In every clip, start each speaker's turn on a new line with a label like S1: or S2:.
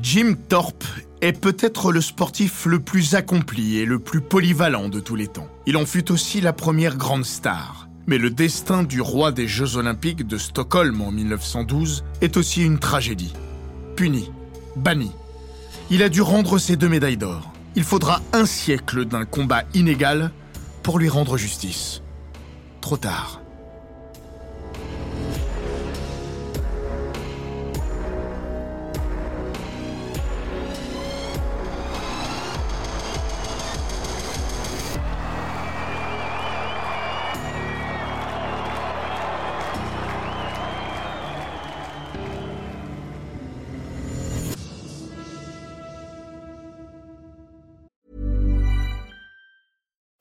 S1: Jim Thorpe est peut-être le sportif le plus accompli et le plus polyvalent de tous les temps. Il en fut aussi la première grande star. Mais le destin du roi des Jeux olympiques de Stockholm en 1912 est aussi une tragédie. Puni, banni. Il a dû rendre ses deux médailles d'or. Il faudra un siècle d'un combat inégal pour lui rendre justice. Trop tard.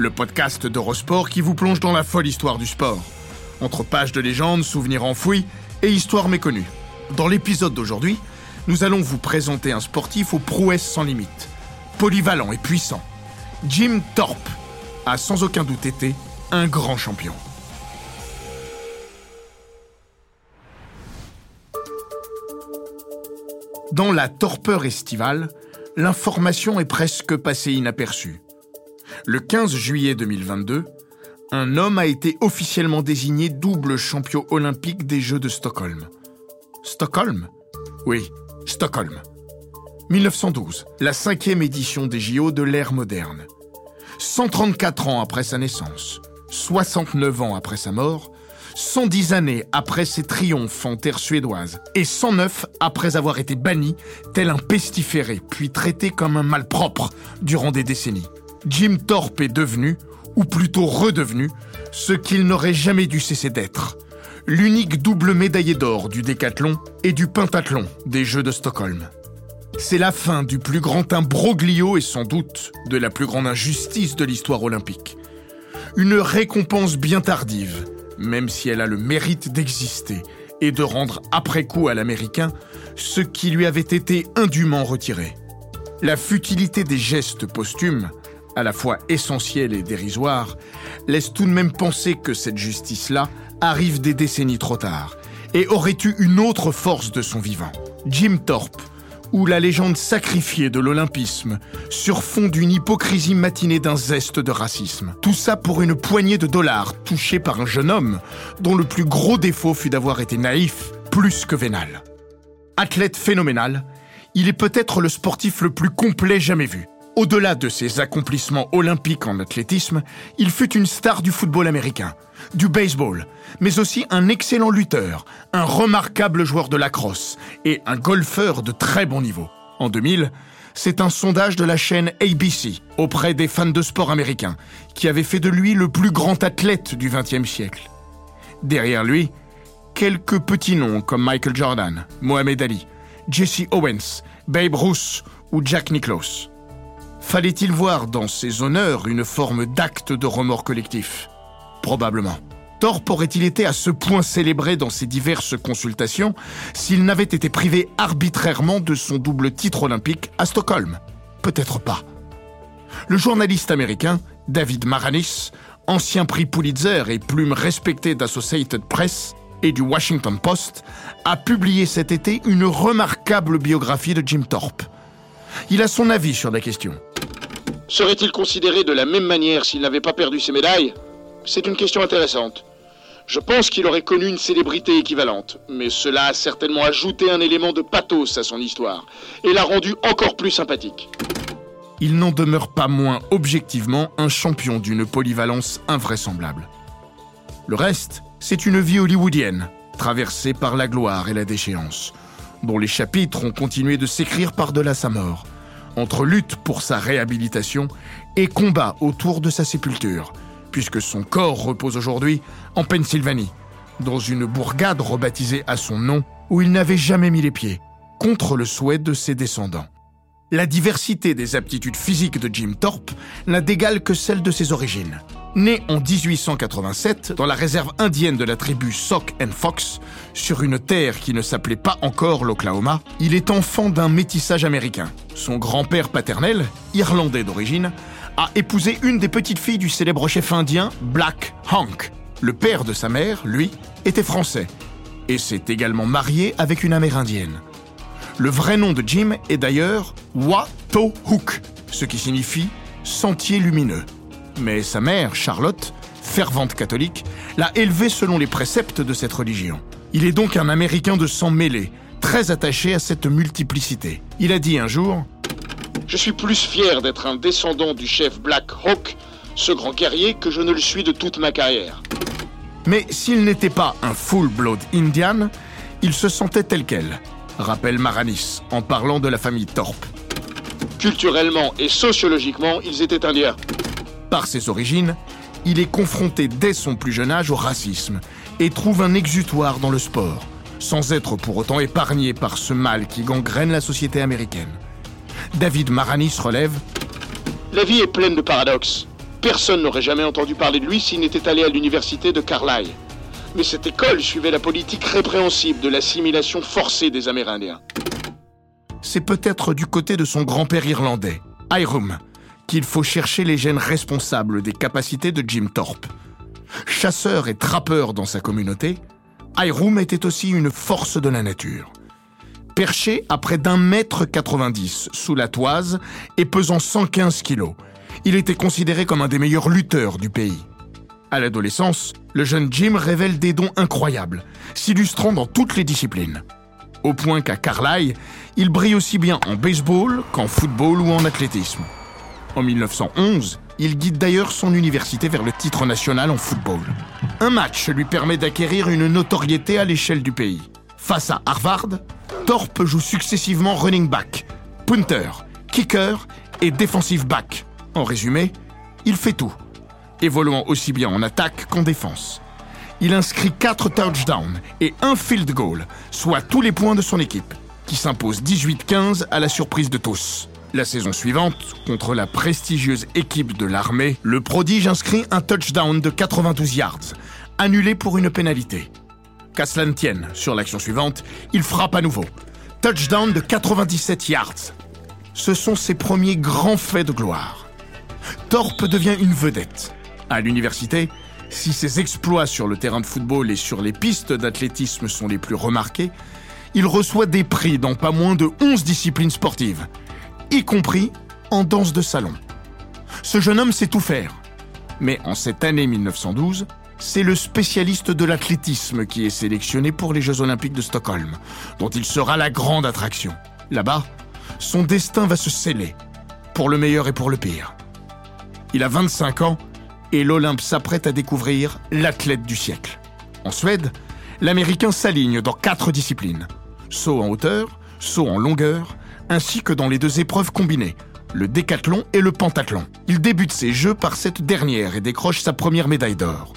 S1: le podcast d'Eurosport qui vous plonge dans la folle histoire du sport. Entre pages de légendes, souvenirs enfouis et histoires méconnues. Dans l'épisode d'aujourd'hui, nous allons vous présenter un sportif aux prouesses sans limite, polyvalent et puissant. Jim Thorpe a sans aucun doute été un grand champion. Dans la torpeur estivale, l'information est presque passée inaperçue. Le 15 juillet 2022, un homme a été officiellement désigné double champion olympique des Jeux de Stockholm. Stockholm? Oui, Stockholm. 1912, la cinquième édition des JO de l'ère moderne. 134 ans après sa naissance, 69 ans après sa mort, 110 années après ses triomphes en terre suédoise et 109 après avoir été banni tel un pestiféré puis traité comme un malpropre durant des décennies. Jim Thorpe est devenu, ou plutôt redevenu, ce qu'il n'aurait jamais dû cesser d'être. L'unique double médaillé d'or du décathlon et du pentathlon des Jeux de Stockholm. C'est la fin du plus grand imbroglio et sans doute de la plus grande injustice de l'histoire olympique. Une récompense bien tardive, même si elle a le mérite d'exister et de rendre après coup à l'Américain ce qui lui avait été indûment retiré. La futilité des gestes posthumes, à la fois essentiels et dérisoires, laisse tout de même penser que cette justice-là arrive des décennies trop tard et aurait eu une autre force de son vivant. Jim Thorpe, ou la légende sacrifiée de l'olympisme, sur fond d'une hypocrisie matinée d'un zeste de racisme. Tout ça pour une poignée de dollars touchée par un jeune homme dont le plus gros défaut fut d'avoir été naïf plus que vénal. Athlète phénoménal, il est peut-être le sportif le plus complet jamais vu. Au-delà de ses accomplissements olympiques en athlétisme, il fut une star du football américain, du baseball, mais aussi un excellent lutteur, un remarquable joueur de lacrosse et un golfeur de très bon niveau. En 2000, c'est un sondage de la chaîne ABC auprès des fans de sport américains qui avait fait de lui le plus grand athlète du XXe siècle. Derrière lui, quelques petits noms comme Michael Jordan, Mohamed Ali, Jesse Owens, Babe Ruth ou Jack Nicklaus. Fallait-il voir dans ces honneurs une forme d'acte de remords collectif Probablement. Thorpe aurait-il été à ce point célébré dans ses diverses consultations s'il n'avait été privé arbitrairement de son double titre olympique à Stockholm? Peut-être pas. Le journaliste américain David Maranis, ancien prix Pulitzer et plume respectée d'Associated Press et du Washington Post, a publié cet été une remarquable biographie de Jim Thorpe. Il a son avis sur la question.
S2: Serait-il considéré de la même manière s'il n'avait pas perdu ses médailles? C'est une question intéressante. Je pense qu'il aurait connu une célébrité équivalente, mais cela a certainement ajouté un élément de pathos à son histoire et l'a rendu encore plus sympathique.
S1: Il n'en demeure pas moins objectivement un champion d'une polyvalence invraisemblable. Le reste, c'est une vie hollywoodienne, traversée par la gloire et la déchéance, dont les chapitres ont continué de s'écrire par-delà sa mort entre lutte pour sa réhabilitation et combat autour de sa sépulture, puisque son corps repose aujourd'hui en Pennsylvanie, dans une bourgade rebaptisée à son nom où il n'avait jamais mis les pieds, contre le souhait de ses descendants. La diversité des aptitudes physiques de Jim Thorpe n'a d'égal que celle de ses origines. Né en 1887 dans la réserve indienne de la tribu Sock and Fox, sur une terre qui ne s'appelait pas encore l'Oklahoma, il est enfant d'un métissage américain. Son grand-père paternel, irlandais d'origine, a épousé une des petites filles du célèbre chef indien Black Hank. Le père de sa mère, lui, était français et s'est également marié avec une amérindienne. Le vrai nom de Jim est d'ailleurs Watohook, ce qui signifie sentier lumineux. Mais sa mère, Charlotte, fervente catholique, l'a élevé selon les préceptes de cette religion. Il est donc un Américain de sang mêlé, très attaché à cette multiplicité. Il a dit un jour
S2: Je suis plus fier d'être un descendant du chef Black Hawk, ce grand guerrier, que je ne le suis de toute ma carrière.
S1: Mais s'il n'était pas un full-blood Indian, il se sentait tel quel, rappelle Maranis en parlant de la famille Thorpe.
S2: Culturellement et sociologiquement, ils étaient indiens.
S1: Par ses origines, il est confronté dès son plus jeune âge au racisme et trouve un exutoire dans le sport, sans être pour autant épargné par ce mal qui gangrène la société américaine. David Maranis relève
S2: La vie est pleine de paradoxes. Personne n'aurait jamais entendu parler de lui s'il n'était allé à l'université de Carlisle. Mais cette école suivait la politique répréhensible de l'assimilation forcée des Amérindiens.
S1: C'est peut-être du côté de son grand-père irlandais, Hiram, qu'il faut chercher les gènes responsables des capacités de Jim Thorpe. Chasseur et trappeur dans sa communauté, Hiram était aussi une force de la nature. Perché à près d'un mètre 90 sous la toise et pesant 115 kilos, il était considéré comme un des meilleurs lutteurs du pays. À l'adolescence, le jeune Jim révèle des dons incroyables, s'illustrant dans toutes les disciplines. Au point qu'à Carlisle, il brille aussi bien en baseball qu'en football ou en athlétisme. En 1911, il guide d'ailleurs son université vers le titre national en football. Un match lui permet d'acquérir une notoriété à l'échelle du pays. Face à Harvard, Thorpe joue successivement running back, punter, kicker et defensive back. En résumé, il fait tout évoluant aussi bien en attaque qu'en défense. Il inscrit 4 touchdowns et un field goal, soit tous les points de son équipe, qui s'impose 18-15 à la surprise de tous. La saison suivante, contre la prestigieuse équipe de l'armée, le prodige inscrit un touchdown de 92 yards, annulé pour une pénalité. Qu'à cela ne tienne, sur l'action suivante, il frappe à nouveau. Touchdown de 97 yards. Ce sont ses premiers grands faits de gloire. Thorpe devient une vedette. À l'université, si ses exploits sur le terrain de football et sur les pistes d'athlétisme sont les plus remarqués, il reçoit des prix dans pas moins de 11 disciplines sportives, y compris en danse de salon. Ce jeune homme sait tout faire. Mais en cette année 1912, c'est le spécialiste de l'athlétisme qui est sélectionné pour les Jeux olympiques de Stockholm, dont il sera la grande attraction. Là-bas, son destin va se sceller, pour le meilleur et pour le pire. Il a 25 ans et l'Olympe s'apprête à découvrir l'athlète du siècle. En Suède, l'Américain s'aligne dans quatre disciplines. Saut en hauteur, saut en longueur, ainsi que dans les deux épreuves combinées, le décathlon et le pentathlon. Il débute ses jeux par cette dernière et décroche sa première médaille d'or.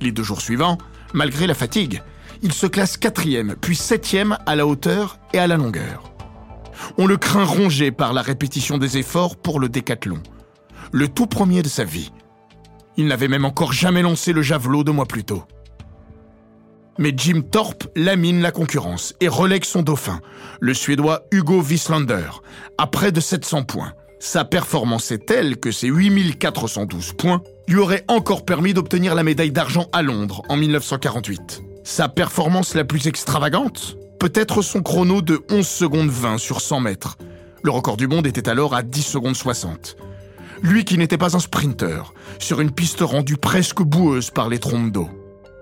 S1: Les deux jours suivants, malgré la fatigue, il se classe quatrième, puis septième à la hauteur et à la longueur. On le craint rongé par la répétition des efforts pour le décathlon, le tout premier de sa vie. Il n'avait même encore jamais lancé le javelot deux mois plus tôt. Mais Jim Thorpe lamine la concurrence et relègue son dauphin, le Suédois Hugo Wieslander, à près de 700 points. Sa performance est telle que ses 8412 points lui auraient encore permis d'obtenir la médaille d'argent à Londres en 1948. Sa performance la plus extravagante Peut-être son chrono de 11 secondes 20 sur 100 mètres. Le record du monde était alors à 10 secondes 60 lui qui n'était pas un sprinter, sur une piste rendue presque boueuse par les trompes d'eau.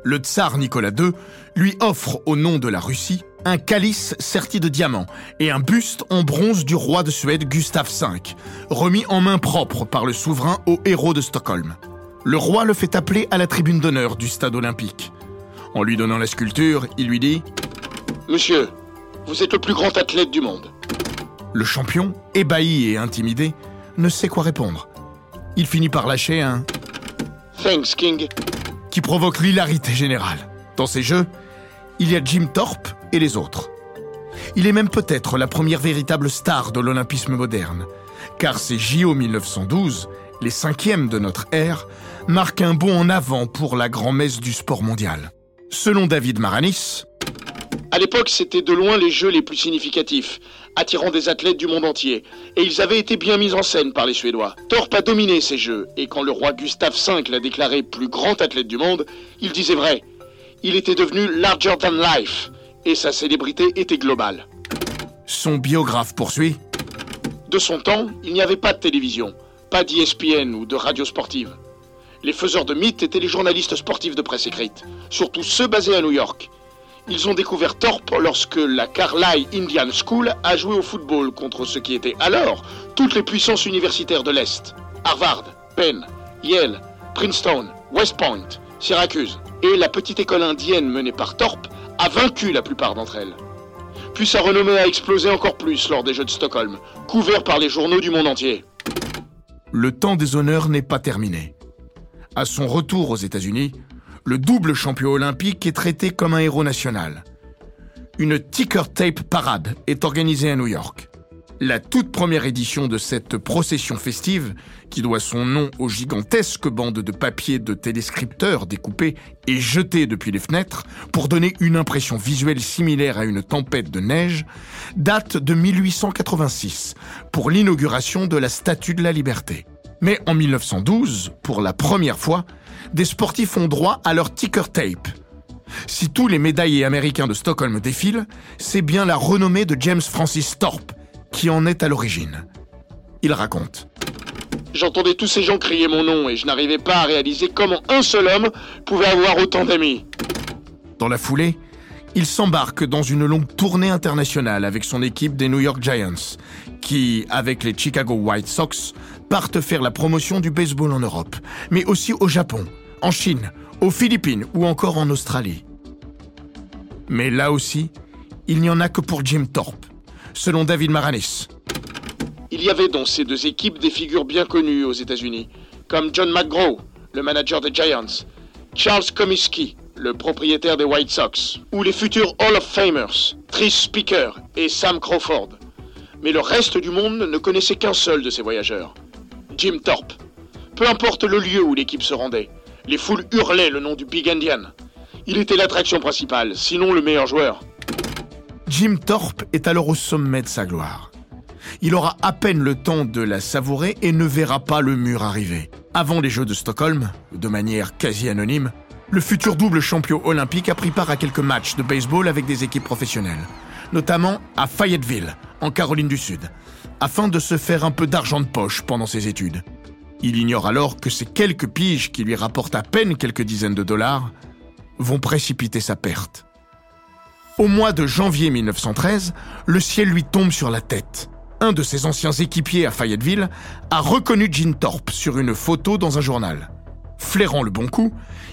S1: Le tsar Nicolas II lui offre, au nom de la Russie, un calice serti de diamants et un buste en bronze du roi de Suède Gustave V, remis en main propre par le souverain au héros de Stockholm. Le roi le fait appeler à la tribune d'honneur du stade olympique. En lui donnant la sculpture, il lui dit ⁇
S2: Monsieur, vous êtes le plus grand athlète du monde.
S1: Le champion, ébahi et intimidé, ne sait quoi répondre. Il finit par lâcher un
S2: Thanks, King.
S1: Qui provoque l'hilarité générale. Dans ces jeux, il y a Jim Thorpe et les autres. Il est même peut-être la première véritable star de l'olympisme moderne, car ces JO 1912, les cinquièmes de notre ère, marquent un bond en avant pour la grand-messe du sport mondial. Selon David Maranis,
S2: À l'époque, c'était de loin les jeux les plus significatifs, attirant des athlètes du monde entier, et ils avaient été bien mis en scène par les Suédois. Thorpe a dominé ces jeux, et quand le roi Gustave V l'a déclaré plus grand athlète du monde, il disait vrai. Il était devenu larger than life, et sa célébrité était globale.
S1: son biographe poursuit,
S2: De son temps, il n'y avait pas de télévision, pas d'ESPN ou de radio sportive. Les faiseurs de mythes étaient les journalistes sportifs de presse écrite, surtout ceux basés à New York. Ils ont découvert Thorpe lorsque la Carlisle Indian School a joué au football contre ce qui était alors toutes les puissances universitaires de l'Est. Harvard, Penn, Yale, Princeton, West Point, Syracuse. Et la petite école indienne menée par Thorpe a vaincu la plupart d'entre elles. Puis sa renommée a explosé encore plus lors des Jeux de Stockholm, couverts par les journaux du monde entier.
S1: le temps des honneurs n'est pas terminé. À son retour aux États-Unis, le double champion olympique est traité comme un héros national. Une ticker tape parade est organisée à New York. La toute première édition de cette procession festive, qui doit son nom aux gigantesques bandes de papier de téléscripteurs découpées et jetées depuis les fenêtres pour donner une impression visuelle similaire à une tempête de neige, date de 1886 pour l'inauguration de la Statue de la Liberté. Mais en 1912, pour la première fois, des sportifs ont droit à leur ticker tape. Si tous les médaillés américains de Stockholm défilent, c'est bien la renommée de James Francis Thorpe qui en est à l'origine. Il raconte.
S2: J'entendais tous ces gens crier mon nom et je n'arrivais pas à réaliser comment un seul homme pouvait avoir autant d'amis.
S1: Dans la foulée, il s'embarque dans une longue tournée internationale avec son équipe des New York Giants, qui, avec les Chicago White Sox, partent faire la promotion du baseball en Europe, mais aussi au Japon, en Chine, aux Philippines ou encore en Australie. Mais là aussi, il n'y en a que pour Jim Thorpe, selon David Maranis.
S2: Il y avait dans ces deux équipes des figures bien connues aux États-Unis, comme John McGraw, le manager des Giants, Charles Comiskey, le propriétaire des White Sox, ou les futurs Hall of Famers, Tris Speaker et Sam Crawford. Mais le reste du monde ne connaissait qu'un seul de ces voyageurs, Jim Thorpe. Peu importe le lieu où l'équipe se rendait, les foules hurlaient le nom du Big Indian. Il était l'attraction principale, sinon le meilleur joueur.
S1: Jim Thorpe est alors au sommet de sa gloire. Il aura à peine le temps de la savourer et ne verra pas le mur arriver. Avant les Jeux de Stockholm, de manière quasi anonyme, le futur double champion olympique a pris part à quelques matchs de baseball avec des équipes professionnelles, notamment à Fayetteville, en Caroline du Sud, afin de se faire un peu d'argent de poche pendant ses études. Il ignore alors que ces quelques piges qui lui rapportent à peine quelques dizaines de dollars vont précipiter sa perte. Au mois de janvier 1913, le ciel lui tombe sur la tête. Un de ses anciens équipiers à Fayetteville a reconnu Jim Thorpe sur une photo dans un journal. Flairant le bon coup,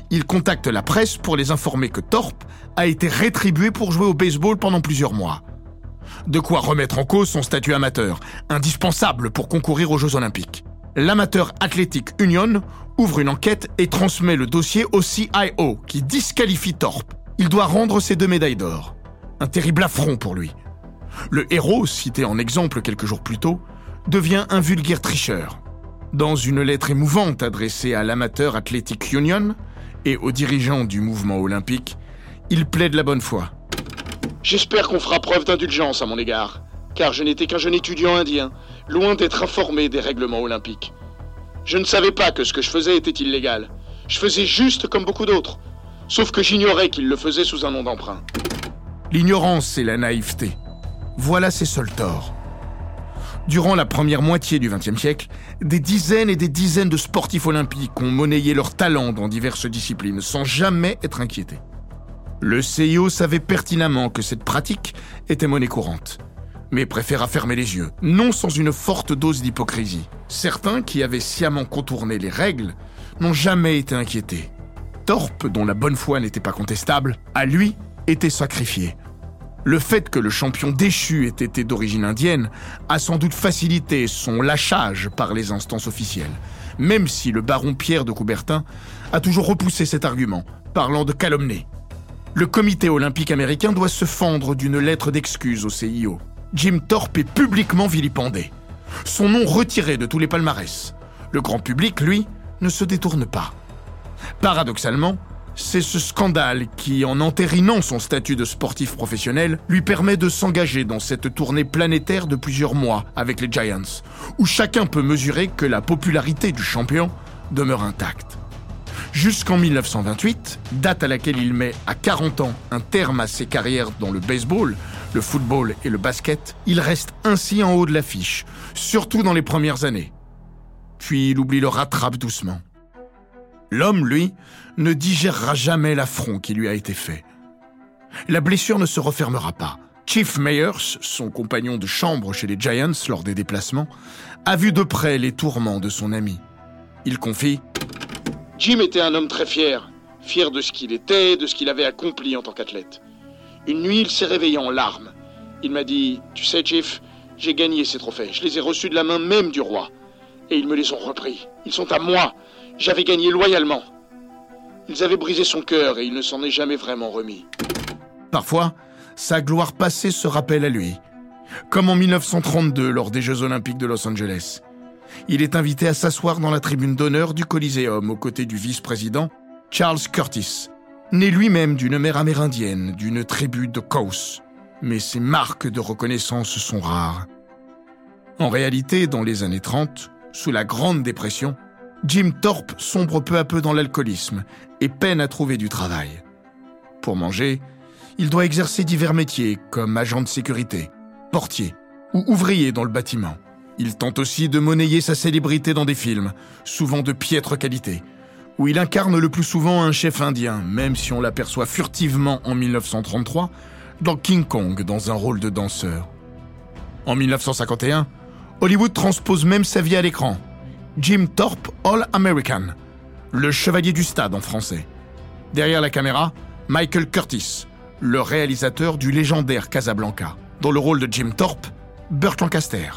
S1: il contacte la presse pour les informer que Thorpe a été rétribué pour jouer au baseball pendant plusieurs mois. De quoi remettre en cause son statut amateur, indispensable pour concourir aux Jeux Olympiques. L'Amateur Athletic Union ouvre une enquête et transmet le dossier au CIO, qui disqualifie Thorpe. Il doit rendre ses deux médailles d'or. Un terrible affront pour lui. Le héros, cité en exemple quelques jours plus tôt, devient un vulgaire tricheur. Dans une lettre émouvante adressée à l'Amateur Athletic Union et aux dirigeants du mouvement olympique, il plaide la bonne foi.
S2: J'espère qu'on fera preuve d'indulgence à mon égard, car je n'étais qu'un jeune étudiant indien, loin d'être informé des règlements olympiques. Je ne savais pas que ce que je faisais était illégal. Je faisais juste comme beaucoup d'autres, sauf que j'ignorais qu'il le faisait sous un nom d'emprunt.
S1: L'ignorance et la naïveté. Voilà ses seuls torts. Durant la première moitié du XXe siècle, des dizaines et des dizaines de sportifs olympiques ont monnayé leur talent dans diverses disciplines sans jamais être inquiétés. Le CIO savait pertinemment que cette pratique était monnaie courante, mais préféra fermer les yeux, non sans une forte dose d'hypocrisie. Certains qui avaient sciemment contourné les règles n'ont jamais été inquiétés. Thorpe, dont la bonne foi n'était pas contestable, a lui été sacrifié. Le fait que le champion déchu ait été d'origine indienne a sans doute facilité son lâchage par les instances officielles. même si le baron Pierre de Coubertin a toujours repoussé cet argument, parlant de calomnie. Le comité olympique américain doit se fendre d'une lettre d'excuse au CIO. Jim Thorpe est publiquement vilipendé. Son nom retiré de tous les palmarès. Le grand public, lui, ne se détourne pas. Paradoxalement, c'est ce scandale qui, en entérinant son statut de sportif professionnel, lui permet de s'engager dans cette tournée planétaire de plusieurs mois avec les Giants, où chacun peut mesurer que la popularité du champion demeure intacte. Jusqu'en 1928, date à laquelle il met à 40 ans un terme à ses carrières dans le baseball, le football et le basket, il reste ainsi en haut de l'affiche, surtout dans les premières années. Puis l'oubli le rattrape doucement. L'homme, lui, ne digérera jamais l'affront qui lui a été fait. La blessure ne se refermera pas. Chief Mayers, son compagnon de chambre chez les Giants lors des déplacements, a vu de près les tourments de son ami. Il confie
S2: Jim était un homme très fier, fier de ce qu'il était, de ce qu'il avait accompli en tant qu'athlète. Une nuit, il s'est réveillé en larmes. Il m'a dit Tu sais, Chief, j'ai gagné ces trophées. Je les ai reçus de la main même du roi. Et ils me les ont repris. Ils sont à moi. J'avais gagné loyalement. Ils avaient brisé son cœur et il ne s'en est jamais vraiment remis.
S1: Parfois, sa gloire passée se rappelle à lui, comme en 1932 lors des Jeux olympiques de Los Angeles. Il est invité à s'asseoir dans la tribune d'honneur du Coliseum aux côtés du vice-président Charles Curtis, né lui-même d'une mère amérindienne, d'une tribu de Cos. Mais ses marques de reconnaissance sont rares. En réalité, dans les années 30, sous la Grande Dépression, Jim Thorpe sombre peu à peu dans l'alcoolisme et peine à trouver du travail. Pour manger, il doit exercer divers métiers comme agent de sécurité, portier ou ouvrier dans le bâtiment. Il tente aussi de monnayer sa célébrité dans des films, souvent de piètre qualité, où il incarne le plus souvent un chef indien, même si on l'aperçoit furtivement en 1933 dans King Kong dans un rôle de danseur. En 1951, Hollywood transpose même sa vie à l'écran, Jim Thorpe All American, le chevalier du stade en français. Derrière la caméra, Michael Curtis, le réalisateur du légendaire Casablanca. Dans le rôle de Jim Thorpe, Burt Lancaster.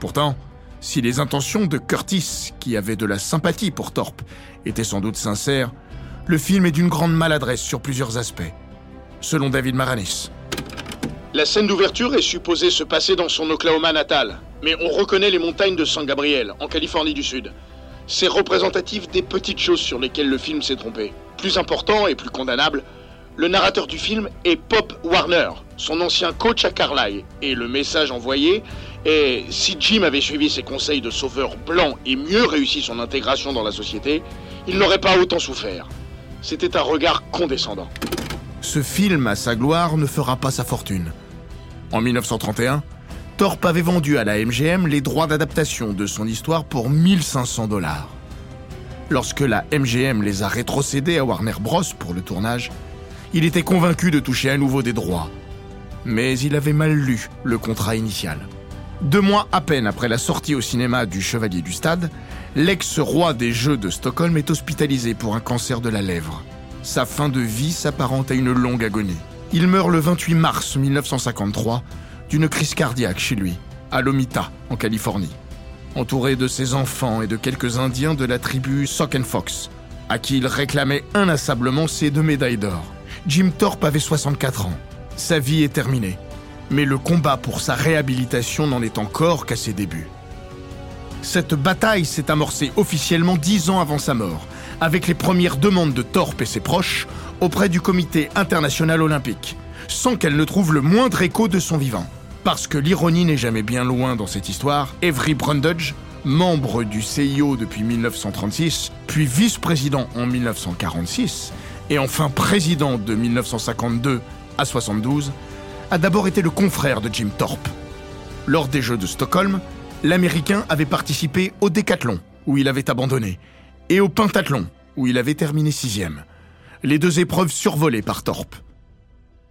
S1: Pourtant, si les intentions de Curtis, qui avait de la sympathie pour Thorpe, étaient sans doute sincères, le film est d'une grande maladresse sur plusieurs aspects. Selon David Maranis.
S2: La scène d'ouverture est supposée se passer dans son Oklahoma natal, mais on reconnaît les montagnes de San Gabriel, en Californie du Sud. C'est représentatif des petites choses sur lesquelles le film s'est trompé. Plus important et plus condamnable, le narrateur du film est Pop Warner, son ancien coach à Carlisle, et le message envoyé est si Jim avait suivi ses conseils de sauveur blanc et mieux réussi son intégration dans la société, il n'aurait pas autant souffert. C'était un regard condescendant.
S1: Ce film, à sa gloire, ne fera pas sa fortune. En 1931, Thorpe avait vendu à la MGM les droits d'adaptation de son histoire pour 1500 dollars. Lorsque la MGM les a rétrocédés à Warner Bros. pour le tournage, il était convaincu de toucher à nouveau des droits. Mais il avait mal lu le contrat initial. Deux mois à peine après la sortie au cinéma du Chevalier du Stade, l'ex-roi des Jeux de Stockholm est hospitalisé pour un cancer de la lèvre. Sa fin de vie s'apparente à une longue agonie. Il meurt le 28 mars 1953 d'une crise cardiaque chez lui, à Lomita, en Californie, entouré de ses enfants et de quelques Indiens de la tribu Sock Fox, à qui il réclamait inlassablement ses deux médailles d'or. Jim Thorpe avait 64 ans. Sa vie est terminée, mais le combat pour sa réhabilitation n'en est encore qu'à ses débuts. Cette bataille s'est amorcée officiellement dix ans avant sa mort, avec les premières demandes de Thorpe et ses proches auprès du Comité international olympique, sans qu'elle ne trouve le moindre écho de son vivant. Parce que l'ironie n'est jamais bien loin dans cette histoire, Avery Brundage, membre du CIO depuis 1936, puis vice-président en 1946, et enfin président de 1952 à 72, a d'abord été le confrère de Jim Thorpe. Lors des Jeux de Stockholm, l'Américain avait participé au décathlon, où il avait abandonné, et au pentathlon, où il avait terminé sixième. Les deux épreuves survolées par Thorpe.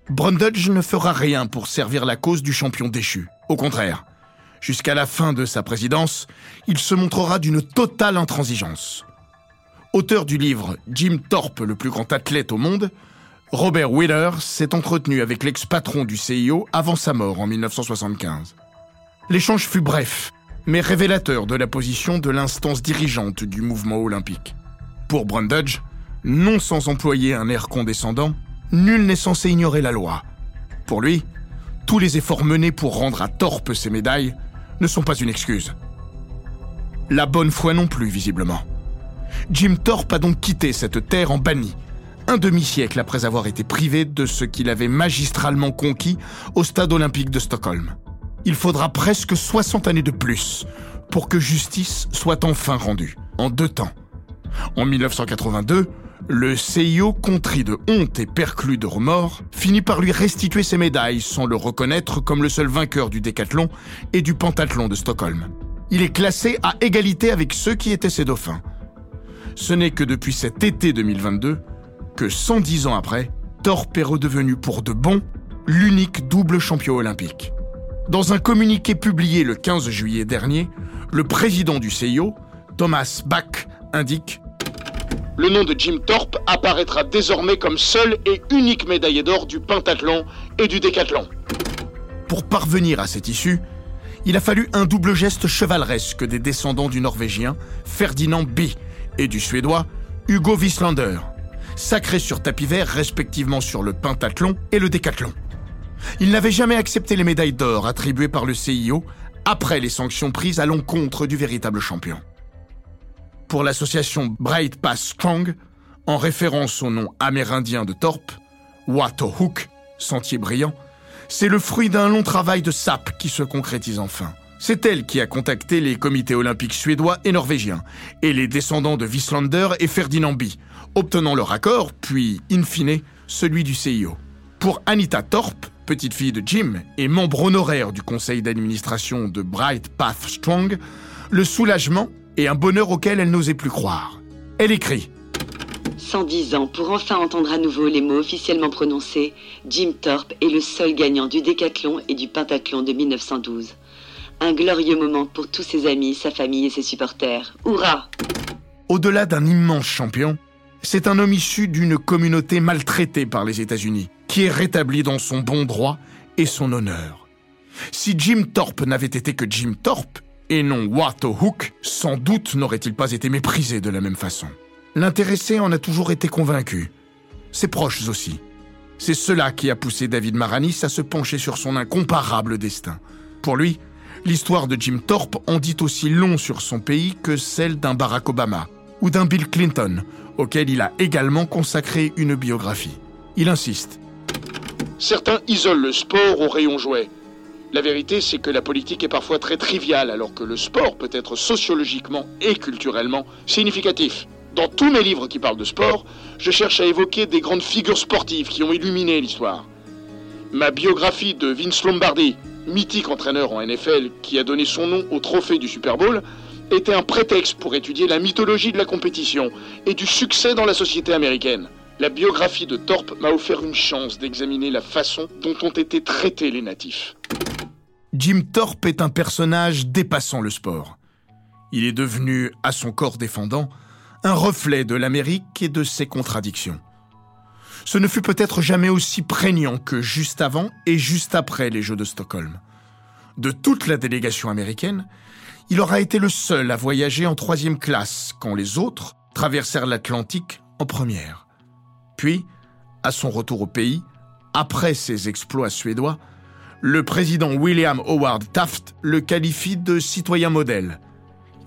S1: Brundage ne fera rien pour servir la cause du champion déchu. Au contraire, jusqu'à la fin de sa présidence, il se montrera d'une totale intransigeance. Auteur du livre Jim Thorpe, le plus grand athlète au monde, Robert Wheeler s'est entretenu avec l'ex-patron du CIO avant sa mort en 1975. L'échange fut bref, mais révélateur de la position de l'instance dirigeante du mouvement olympique. Pour Brundage, non sans employer un air condescendant, nul n'est censé ignorer la loi. Pour lui, tous les efforts menés pour rendre à Torp ses médailles ne sont pas une excuse. La bonne foi non plus, visiblement. Jim Thorpe a donc quitté cette terre en banni, un demi-siècle après avoir été privé de ce qu'il avait magistralement conquis au stade olympique de Stockholm. Il faudra presque 60 années de plus pour que justice soit enfin rendue, en deux temps. En 1982, le CIO, contrit de honte et perclus de remords, finit par lui restituer ses médailles sans le reconnaître comme le seul vainqueur du décathlon et du pentathlon de Stockholm. Il est classé à égalité avec ceux qui étaient ses dauphins. Ce n'est que depuis cet été 2022 que 110 ans après, Thorpe est redevenu pour de bon l'unique double champion olympique. Dans un communiqué publié le 15 juillet dernier, le président du CIO, Thomas Bach, indique
S2: Le nom de Jim Thorpe apparaîtra désormais comme seul et unique médaillé d'or du pentathlon et du décathlon.
S1: Pour parvenir à cette issue, il a fallu un double geste chevaleresque des descendants du Norvégien Ferdinand B et du Suédois Hugo Wieslander, sacrés sur tapis vert respectivement sur le pentathlon et le décathlon. Ils n'avaient jamais accepté les médailles d'or attribuées par le CIO après les sanctions prises à l'encontre du véritable champion. Pour l'association Bright Pass Strong, en référence au nom amérindien de Thorpe, Watohook, sentier brillant, c'est le fruit d'un long travail de sape qui se concrétise enfin. C'est elle qui a contacté les comités olympiques suédois et norvégiens, et les descendants de Wieslander et Ferdinand B, obtenant leur accord, puis, in fine, celui du CIO. Pour Anita Thorpe, petite fille de Jim et membre honoraire du conseil d'administration de Bright Path Strong, le soulagement est un bonheur auquel elle n'osait plus croire. Elle écrit
S3: 110 ans pour enfin entendre à nouveau les mots officiellement prononcés, Jim Thorpe est le seul gagnant du décathlon et du pentathlon de 1912. Un glorieux moment pour tous ses amis, sa famille et ses supporters. Hurrah
S1: Au-delà d'un immense champion, c'est un homme issu d'une communauté maltraitée par les États-Unis, qui est rétabli dans son bon droit et son honneur. Si Jim Thorpe n'avait été que Jim Thorpe, et non Watto Hook, sans doute n'aurait-il pas été méprisé de la même façon. L'intéressé en a toujours été convaincu. Ses proches aussi. C'est cela qui a poussé David Maranis à se pencher sur son incomparable destin. Pour lui, l'histoire de Jim Thorpe en dit aussi long sur son pays que celle d'un Barack Obama ou d'un Bill Clinton, auquel il a également consacré une biographie. Il insiste.
S2: Certains isolent le sport au rayon jouet. La vérité, c'est que la politique est parfois très triviale, alors que le sport peut être sociologiquement et culturellement significatif. Dans tous mes livres qui parlent de sport, je cherche à évoquer des grandes figures sportives qui ont illuminé l'histoire. Ma biographie de Vince Lombardi, mythique entraîneur en NFL qui a donné son nom au trophée du Super Bowl, était un prétexte pour étudier la mythologie de la compétition et du succès dans la société américaine. La biographie de Thorpe m'a offert une chance d'examiner la façon dont ont été traités les natifs.
S1: Jim Thorpe est un personnage dépassant le sport. Il est devenu, à son corps défendant, un reflet de l'Amérique et de ses contradictions. Ce ne fut peut-être jamais aussi prégnant que juste avant et juste après les Jeux de Stockholm. De toute la délégation américaine, il aura été le seul à voyager en troisième classe quand les autres traversèrent l'Atlantique en première. Puis, à son retour au pays, après ses exploits suédois, le président William Howard Taft le qualifie de citoyen modèle.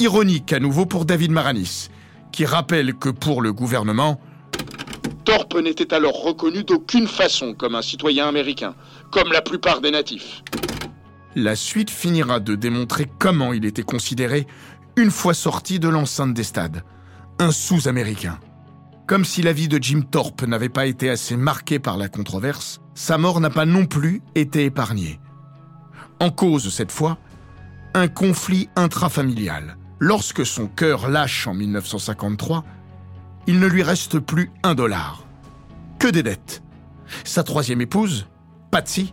S1: Ironique à nouveau pour David Maranis, qui rappelle que pour le gouvernement,
S2: Thorpe n'était alors reconnu d'aucune façon comme un citoyen américain, comme la plupart des natifs.
S1: La suite finira de démontrer comment il était considéré une fois sorti de l'enceinte des stades, un sous-américain. Comme si la vie de Jim Thorpe n'avait pas été assez marquée par la controverse, sa mort n'a pas non plus été épargnée. En cause cette fois, un conflit intrafamilial. Lorsque son cœur lâche en 1953, il ne lui reste plus un dollar. Que des dettes. Sa troisième épouse, Patsy,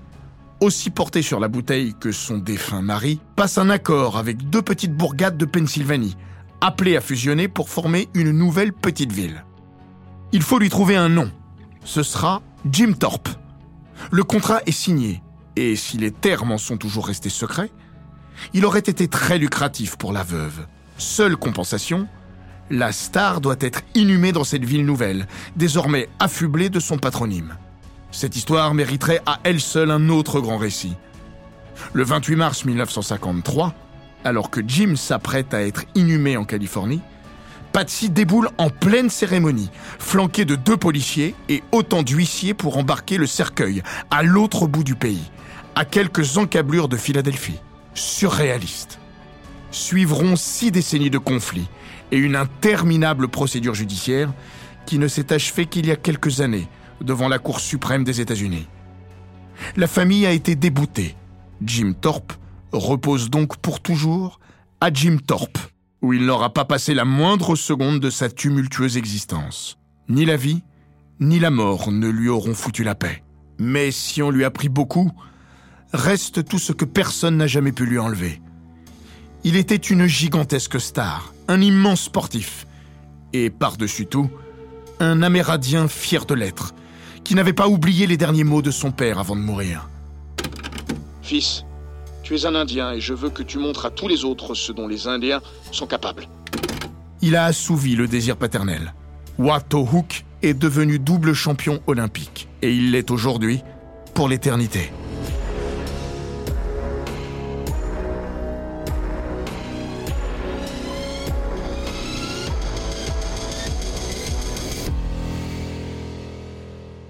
S1: aussi portée sur la bouteille que son défunt mari, passe un accord avec deux petites bourgades de Pennsylvanie, appelées à fusionner pour former une nouvelle petite ville. Il faut lui trouver un nom. Ce sera Jim Thorpe. Le contrat est signé, et si les termes en sont toujours restés secrets, Il aurait été très lucratif pour la veuve. Seule compensation, la star doit être inhumée dans cette ville nouvelle, désormais affublée de son patronyme. Cette histoire mériterait à elle seule un autre grand récit. Le 28 mars 1953, alors que Jim s'apprête à être inhumé en Californie, Patsy déboule en pleine cérémonie, flanquée de deux policiers et autant d'huissiers pour embarquer le cercueil à l'autre bout du pays, à quelques encablures de Philadelphie. Surréaliste. Suivront six décennies de conflits et une interminable procédure judiciaire qui ne s'est achevée qu'il y a quelques années devant la Cour suprême des États-Unis. La famille a été déboutée. Jim Thorpe repose donc pour toujours à Jim Thorpe où il n'aura pas passé la moindre seconde de sa tumultueuse existence. Ni la vie, ni la mort ne lui auront foutu la paix. Mais si on lui a pris beaucoup, reste tout ce que personne n'a jamais pu lui enlever. Il était une gigantesque star, un immense sportif, et par-dessus tout, un Amérindien fier de l'être, qui n'avait pas oublié les derniers mots de son père avant de mourir.
S2: Fils, tu es un Indien et je veux que tu montres à tous les autres ce dont les Indiens sont capables.
S1: Il a assouvi le désir paternel. Watto Hook est devenu double champion olympique et il l'est aujourd'hui pour l'éternité.